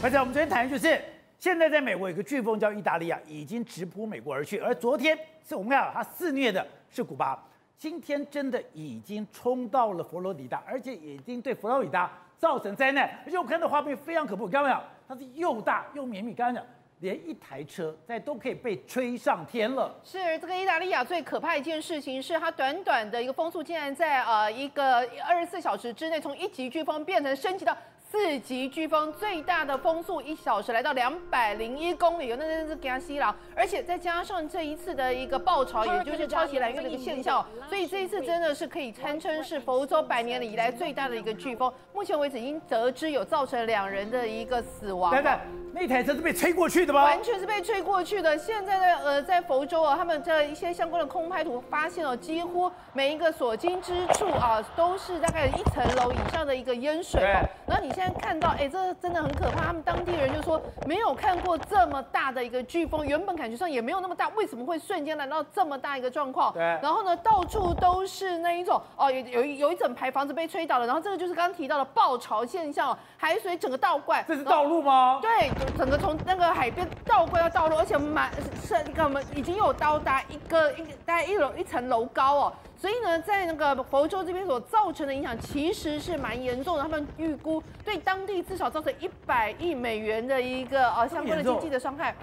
而且我们昨天谈的就是，现在在美国有个飓风叫意大利亚，已经直扑美国而去。而昨天是我们看到它肆虐的是古巴，今天真的已经冲到了佛罗里达，而且已经对佛罗里达造成灾难。而且我看到画面非常可怖，看到没有？它是又大又绵密，刚刚讲连一台车在都可以被吹上天了。是这个意大利亚，最可怕一件事情是它短短的一个风速，竟然在呃一个二十四小时之内，从一级飓风变成升级到。四级飓风最大的风速一小时来到两百零一公里，那真是惊死人！而且再加上这一次的一个爆潮，也就是超级蓝月的一个现象，所以这一次真的是可以堪称是佛州百年以来最大的一个飓风。目前为止已经得知有造成两人的一个死亡。等等，那台车是被吹过去的吗？完全是被吹过去的。现在的呃，在佛州啊，他们这一些相关的空拍图发现了，几乎每一个所经之处啊，都是大概一层楼以上的一个淹水。然后你。现在看到，哎，这真的很可怕。他们当地人就说，没有看过这么大的一个飓风，原本感觉上也没有那么大，为什么会瞬间来到这么大一个状况？对。然后呢，到处都是那一种，哦，有有一有一整排房子被吹倒了。然后这个就是刚刚提到的爆潮现象，海水整个倒灌。这是道路吗？对，整个从那个海边倒灌到道路，而且满是一个我们已经有到达一个一个大概一楼一层楼高哦。所以呢，在那个佛州这边所造成的影响其实是蛮严重的，他们预估对当地至少造成一百亿美元的一个呃相关的经济的伤害。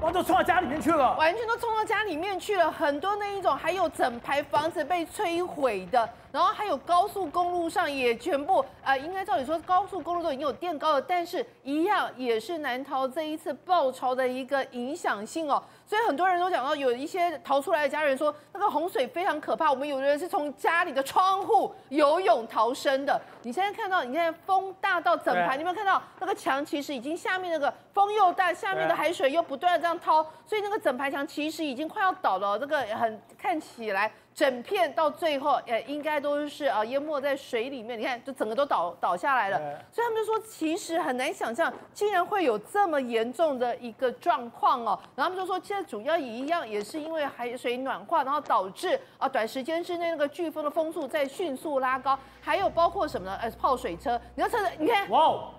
哇，都冲到家里面去了，完全都冲到家里面去了，很多那一种，还有整排房子被摧毁的。然后还有高速公路上也全部，呃，应该照理说高速公路都已经有垫高了，但是一样也是难逃这一次暴潮的一个影响性哦。所以很多人都讲到，有一些逃出来的家人说，那个洪水非常可怕。我们有的人是从家里的窗户游泳逃生的。你现在看到，你现在风大到整排，你有没有看到那个墙其实已经下面那个风又大，下面的海水又不断的这样掏，所以那个整排墙其实已经快要倒了。这个很看起来。整片到最后，呃，应该都是啊淹没在水里面。你看，就整个都倒倒下来了。所以他们就说，其实很难想象，竟然会有这么严重的一个状况哦。然后他们就说，现在主要也一样，也是因为海水暖化，然后导致啊短时间之内那个飓风的风速在迅速拉高。还有包括什么呢？呃，泡水车。你要车子，你看，哇。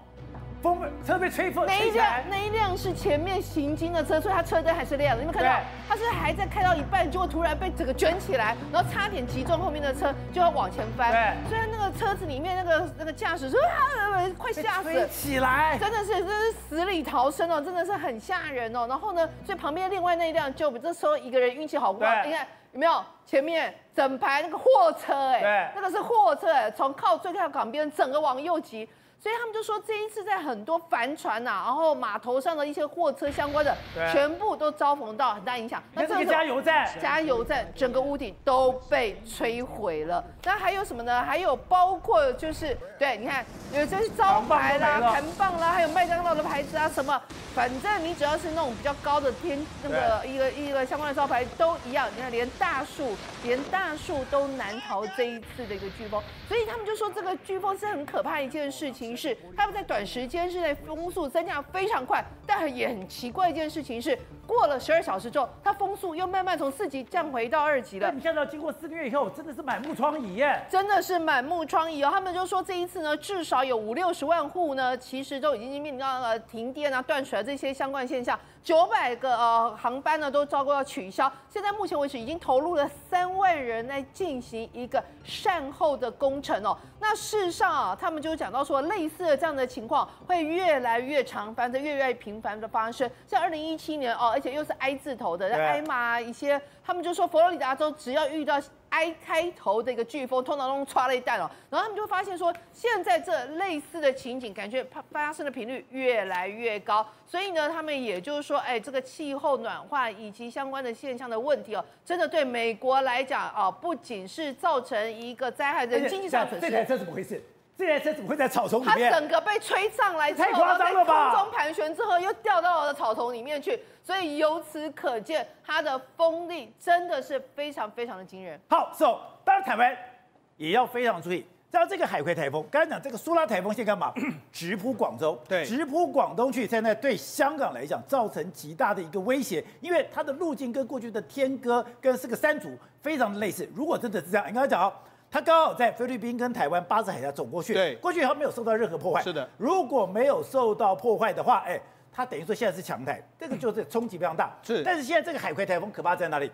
风车被吹风，那一辆那一辆是前面行经的车，所以它车灯还是亮的。你有没有看到？它是还在开到一半，结果突然被整个卷起来，然后差点击中后面的车，就要往前翻。对，虽然那个车子里面那个那个驾驶说啊，快吓死了，起来，真的是真是死里逃生哦，真的是很吓人哦。然后呢，所以旁边另外那一辆就这时候一个人运气好不好？你看有没有？前面整排那个货车哎，对，那个是货车哎，从靠最靠港边整个往右挤。所以他们就说，这一次在很多帆船呐、啊，然后码头上的一些货车相关的，全部都遭逢到很大影响。那这个加油站，加油站整个屋顶都被摧毁了。那还有什么呢？还有包括就是，对，你看有这些招牌啦、扛棒啦，还有麦当劳的牌子啊，什么，反正你只要是那种比较高的天，那个一个一个相关的招牌都一样。你看，连大树，连大树都难逃这一次的一个飓风。所以他们就说，这个飓风是很可怕一件事情。是，他们在短时间之内风速增加非常快，但也很奇怪一件事情是，过了十二小时之后，它风速又慢慢从四级降回到二级了。你看到经过四个月以后，真的是满目疮痍耶！真的是满目疮痍哦。他们就说这一次呢，至少有五六十万户呢，其实都已经面临到了停电啊、断水啊这些相关现象。九百个呃航班呢都遭过要取消。现在目前为止已经投入了三万人来进行一个善后的工程哦。那事实上啊，他们就讲到说，类似的这样的情况会越来越常发生，越来越频繁的发生。像二零一七年哦，而且又是 I 字头的，挨骂一些，他们就说佛罗里达州只要遇到。I 开头的一个飓风，通常都刷了一弹哦，然后他们就发现说，现在这类似的情景，感觉发发生的频率越来越高，所以呢，他们也就是说，哎，这个气候暖化以及相关的现象的问题哦，真的对美国来讲啊，不仅是造成一个灾害，的经济上损失。这台车怎么回事？这台车怎么会在草丛里面？它整个被吹上来，太夸张了吧？空中盘旋之后又掉到了草丛里面去，所以由此可见，它的风力真的是非常非常的惊人。好，so 当然台湾也要非常注意，像这个海葵台风，刚才讲这个苏拉台风现在干嘛？直扑广州，对，直扑广东去，现在对香港来讲造成极大的一个威胁，因为它的路径跟过去的天鸽跟这个山竹非常的类似。如果真的是这样，你刚才讲它刚好在菲律宾跟台湾巴士海峡走过去，对，过去以后没有受到任何破坏。是的，如果没有受到破坏的话，哎，它等于说现在是强台，这个就是冲击非常大。是，但是现在这个海葵台风可怕在哪里？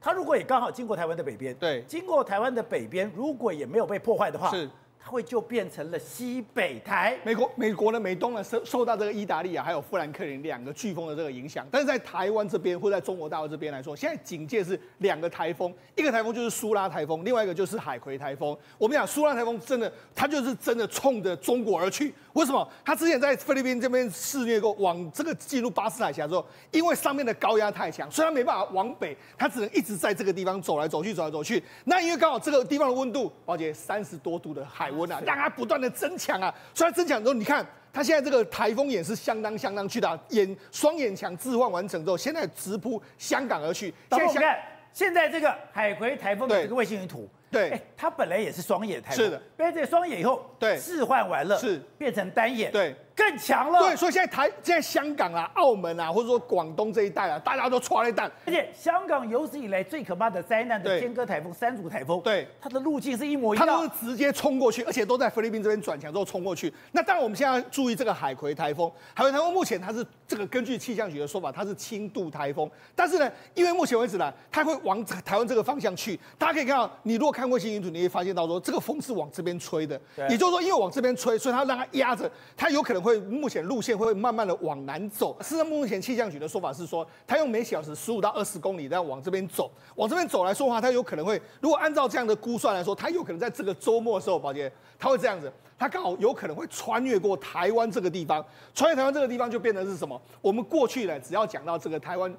它如果也刚好经过台湾的北边，对，经过台湾的北边，如果也没有被破坏的话，是。会就变成了西北台。美国美国的美东呢受受到这个意大利啊还有富兰克林两个飓风的这个影响，但是在台湾这边或在中国大陆这边来说，现在警戒是两个台风，一个台风就是苏拉台风，另外一个就是海葵台风。我们讲苏拉台风真的，它就是真的冲着中国而去。为什么？它之前在菲律宾这边肆虐过，往这个进入巴士海峡之后，因为上面的高压太强，所以它没办法往北，它只能一直在这个地方走来走去，走来走去。那因为刚好这个地方的温度，宝姐三十多度的海温啊，让它不断的增强啊，所以它增强之后，你看它现在这个台风眼是相当相当巨大，眼双眼墙置换完成之后，现在直扑香港而去。现在看现在这个海葵台风的这个卫星云图。对，哎，它本来也是双眼台风，是的，变成双眼以后，对，置换完了，是变成单眼，对。更强了，对，所以现在台现在香港啊、澳门啊，或者说广东这一带啊，大家都抓了一弹。而且香港有史以来最可怕的灾难的天鸽台风、三组台风，对，它的路径是一模一样，它都是直接冲过去，而且都在菲律宾这边转强之后冲过去。那当然我们现在注意这个海葵台风，海葵台风目前它是这个根据气象局的说法，它是轻度台风，但是呢，因为目前为止呢，它会往台湾这个方向去。大家可以看到，你如果看过星云图，你会发现到说这个风是往这边吹的，也就是说，因为往这边吹，所以它让它压着，它有可能会目前路线。会慢慢的往南走。事实上，目前气象局的说法是说，它用每小时十五到二十公里在往这边走，往这边走来说话，它有可能会，如果按照这样的估算来说，它有可能在这个周末的时候，宝杰，它会这样子，它刚好有可能会穿越过台湾这个地方，穿越台湾这个地方就变成是什么？我们过去呢，只要讲到这个台湾，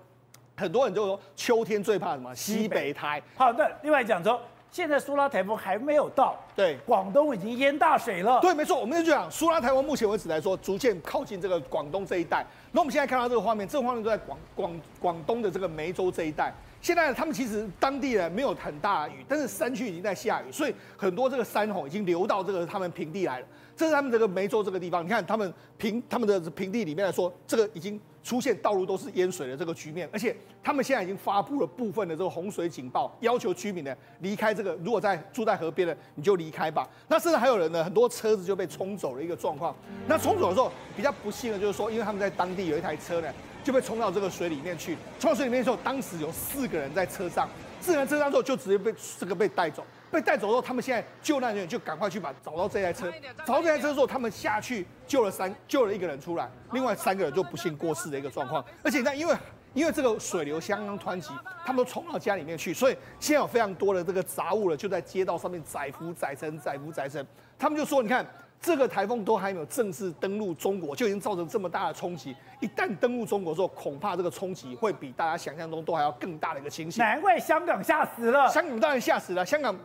很多人就说秋天最怕什么？西北台。好的，另外讲说。现在苏拉台风还没有到，对，广东已经淹大水了。对，没错，我们就讲苏拉台风，目前为止来说，逐渐靠近这个广东这一带。那我们现在看到这个画面，这个画面都在广广广东的这个梅州这一带。现在他们其实当地人没有很大的雨，但是山区已经在下雨，所以很多这个山吼已经流到这个他们平地来了。这是他们这个梅州这个地方，你看他们平他们的平地里面来说，这个已经。出现道路都是淹水的这个局面，而且他们现在已经发布了部分的这个洪水警报，要求居民呢离开这个。如果在住在河边的，你就离开吧。那甚至还有人呢，很多车子就被冲走了一个状况。那冲走的时候比较不幸的就是说，因为他们在当地有一台车呢，就被冲到这个水里面去。冲到水里面的时候，当时有四个人在车上，四个人车上之后就直接被这个被带走。被带走之后，他们现在救难人员就赶快去把找到这台车，找到这台车之后，他们下去救了三救了一个人出来，另外三个人就不幸过世的一个状况。而且那因为因为这个水流相当湍急，他们都冲到家里面去，所以现在有非常多的这个杂物了，就在街道上面载浮载沉载浮载沉。他们就说，你看这个台风都还没有正式登陆中国，就已经造成这么大的冲击。一旦登陆中国之后，恐怕这个冲击会比大家想象中都还要更大的一个情形。难怪香港吓死了，香港当然吓死了，香港。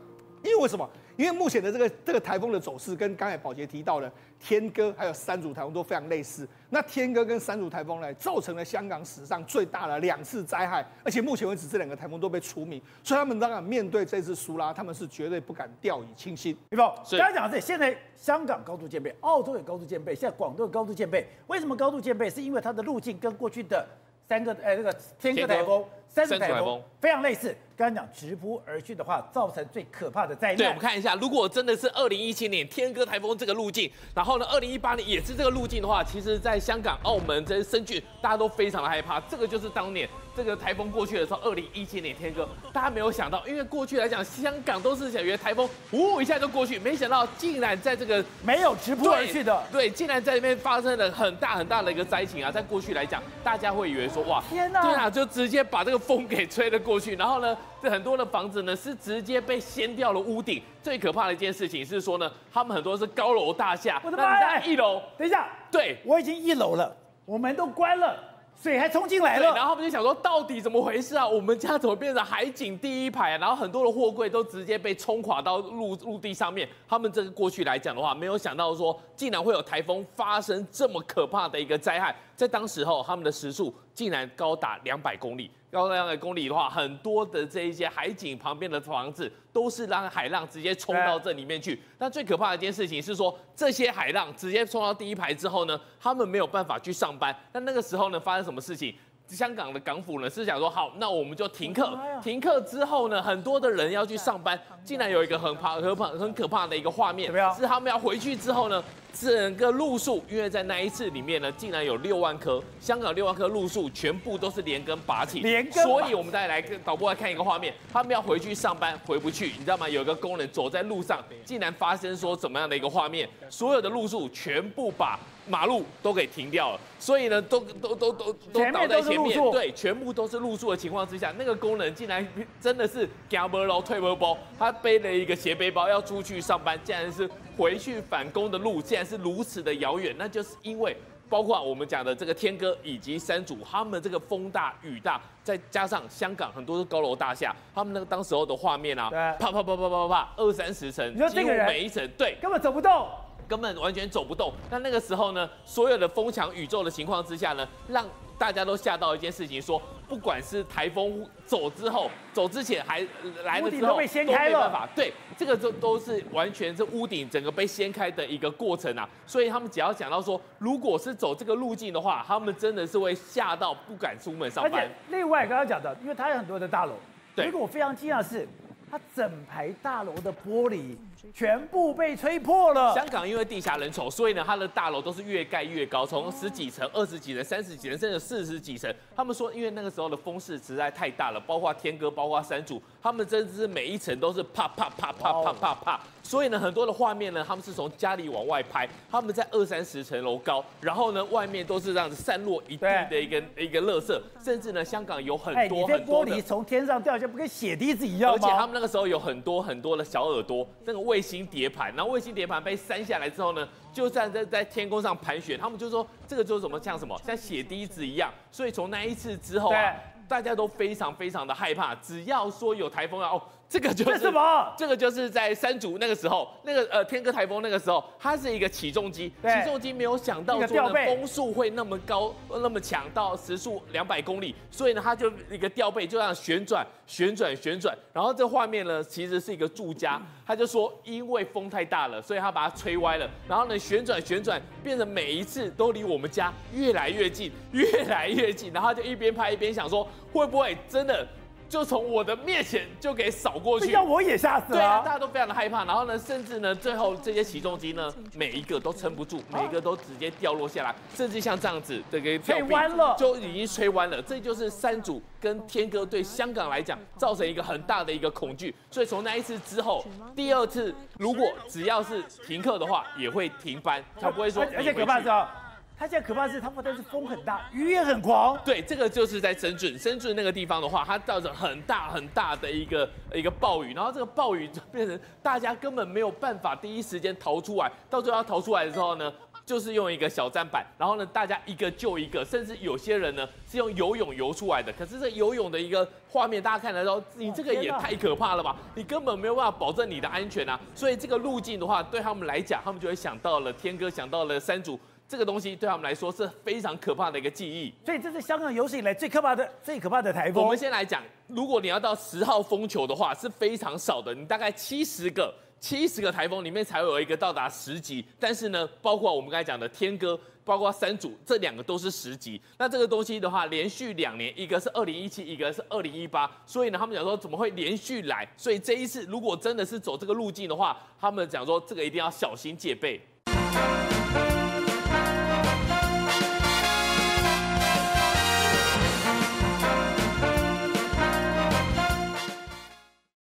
因为为什么？因为目前的这个这个台风的走势跟刚才宝杰提到的天哥还有山竹台风都非常类似。那天哥跟山竹台风呢，造成了香港史上最大的两次灾害，而且目前为止这两个台风都被除名，所以他们当然面对这次苏拉，他们是绝对不敢掉以轻心。李宝，刚才讲的是现在香港高度戒备，澳洲也高度戒备，现在广东也高度戒备。为什么高度戒备？是因为它的路径跟过去的。三个哎，那个天哥台风、山竹台风非常类似。刚刚讲直扑而去的话，造成最可怕的灾难。对，我们看一下，如果真的是二零一七年天鸽台风这个路径，然后呢，二零一八年也是这个路径的话，其实，在香港、澳门这些深圳，大家都非常的害怕。这个就是当年这个台风过去的时候，二零一七年天鸽，大家没有想到，因为过去来讲，香港都是想以为台风呜一下就过去，没想到竟然在这个没有直扑而去的，对，竟然在这边发生了很大很大的一个灾情啊！在过去来讲，大家会以为说，哇，天哪，对啊，就直接把这个风给吹了过去，然后呢，这很多的房子呢是直接被掀掉了屋顶。最可怕的一件事情是说呢，他们很多是高楼大厦，我的妈呀，一楼，等一下，对，我已经一楼了，我门都关了。水还冲进来了，然后他们就想说，到底怎么回事啊？我们家怎么变成海景第一排啊？然后很多的货柜都直接被冲垮到陆陆地上面。他们这个过去来讲的话，没有想到说，竟然会有台风发生这么可怕的一个灾害。在当时候，他们的时速竟然高达两百公里。高达两百公里的话，很多的这一些海景旁边的房子都是让海浪直接冲到这里面去。但最可怕的一件事情是说，这些海浪直接冲到第一排之后呢，他们没有办法去上班。那那个时候呢，发生什么事情？香港的港府呢是想说，好，那我们就停课。停课之后呢，很多的人要去上班，竟然有一个很怕、很怕、很可怕的一个画面是他们要回去之后呢，整个路树，因为在那一次里面呢，竟然有六万棵香港六万棵路树全部都是连根拔起，连根所以我们再来跟导播来看一个画面，他们要回去上班回不去，你知道吗？有一个工人走在路上，竟然发生说怎么样的一个画面，所有的路树全部把马路都给停掉了，所以呢，都都都都都倒在前面，对，全部都是露宿的情况之下，那个工人竟然真的是夹不喽退不包，他背了一个斜背包要出去上班，竟然是回去返工的路，竟然是如此的遥远，那就是因为包括我们讲的这个天哥以及山竹，他们这个风大雨大，再加上香港很多是高楼大厦，他们那个当时候的画面啊，对啪啪啪啪啪啪，二三十层，你说几乎这个人每一层对。根本走不动。根本完全走不动。那那个时候呢，所有的风强宇宙的情况之下呢，让大家都吓到一件事情，说不管是台风走之后，走之前还来了之后屋顶都被掀开了没办法。对，这个都都是完全是屋顶整个被掀开的一个过程啊。所以他们只要讲到说，如果是走这个路径的话，他们真的是会吓到不敢出门上而且班。另外刚刚讲的，因为它有很多的大楼，对结果我非常惊讶的是，它整排大楼的玻璃全部被吹破了。香港因为地下人稠，所以呢，它的大楼都是越盖越高，从十几层、二十几层、三十几层，甚至四十几层。他们说，因为那个时候的风势实在太大了，包括天哥，包括山竹，他们真的是每一层都是啪啪啪啪啪啪啪。所以呢，很多的画面呢，他们是从家里往外拍，他们在二三十层楼高，然后呢，外面都是这样子散落一地的一个一个垃圾，甚至呢，香港有很多很多的玻璃从天上掉下，不跟血滴子一样吗？而且他们那个时候有很多很多的小耳朵，那个卫星碟盘，然后卫星碟盘被删下来之后呢，就站在在天空上盘旋，他们就说这个就是什么像什么像血滴子一样，所以从那一次之后啊，大家都非常非常的害怕，只要说有台风啊，哦，这个就是这什么？这个就是在山竹那个时候，那个呃天鸽台风那个时候，它是一个起重机，起重机没有想到说呢风速会那么高，那么强，到时速两百公里，所以呢，它就一个吊背就这样旋转、旋转、旋转，然后这画面呢，其实是一个住家，他就说因为风太大了，所以他把它吹歪了，然后呢旋转旋转，变成每一次都离我们家越来越近，越来越近，然后就一边拍一边想说，会不会真的就从我的面前就给扫过去？这要我也吓死了对啊，大家都非常的害怕，然后呢，甚至呢，最后这些起重机呢，每一个都撑不住，每一个都直接掉落下来，甚至像这样子这个吊吹弯了就已经吹弯了。这就是山竹跟天哥对香港来讲造成一个很大的一个恐惧，所以从那一次之后，第二次如果只要是停课的话，也会停班，他不会说而而且你回去可怕的是啊，它现在可怕的是，它不但是风很大，雨也很狂。对，这个就是在深圳，深圳那个地方的话，它造成很大很大的一个一个暴雨，然后这个暴雨就变成大家根本没有办法第一时间逃出来，到最后要逃出来的时候呢，就是用一个小栈板，然后呢，大家一个救一个，甚至有些人呢是用游泳游出来的。可是这游泳的一个画面，大家看得到，你这个也太可怕了吧？你根本没有办法保证你的安全啊！所以这个路径的话，对他们来讲，他们就会想到了天哥，想到了山竹。这个东西对他们来说是非常可怕的一个记忆。所以这是香港有史以来最可怕的、最可怕的台风。我们先来讲，如果你要到十号风球的话，是非常少的，你大概七十个、七十个台风里面才会有一个到达十级。但是呢，包括我们刚才讲的天哥，包括三组，这两个都是十级。那这个东西的话，连续两年，一个是二零一七，一个是二零一八，所以呢，他们讲说怎么会连续来？所以这一次如果真的是走这个路径的话，他们讲说这个一定要小心戒备。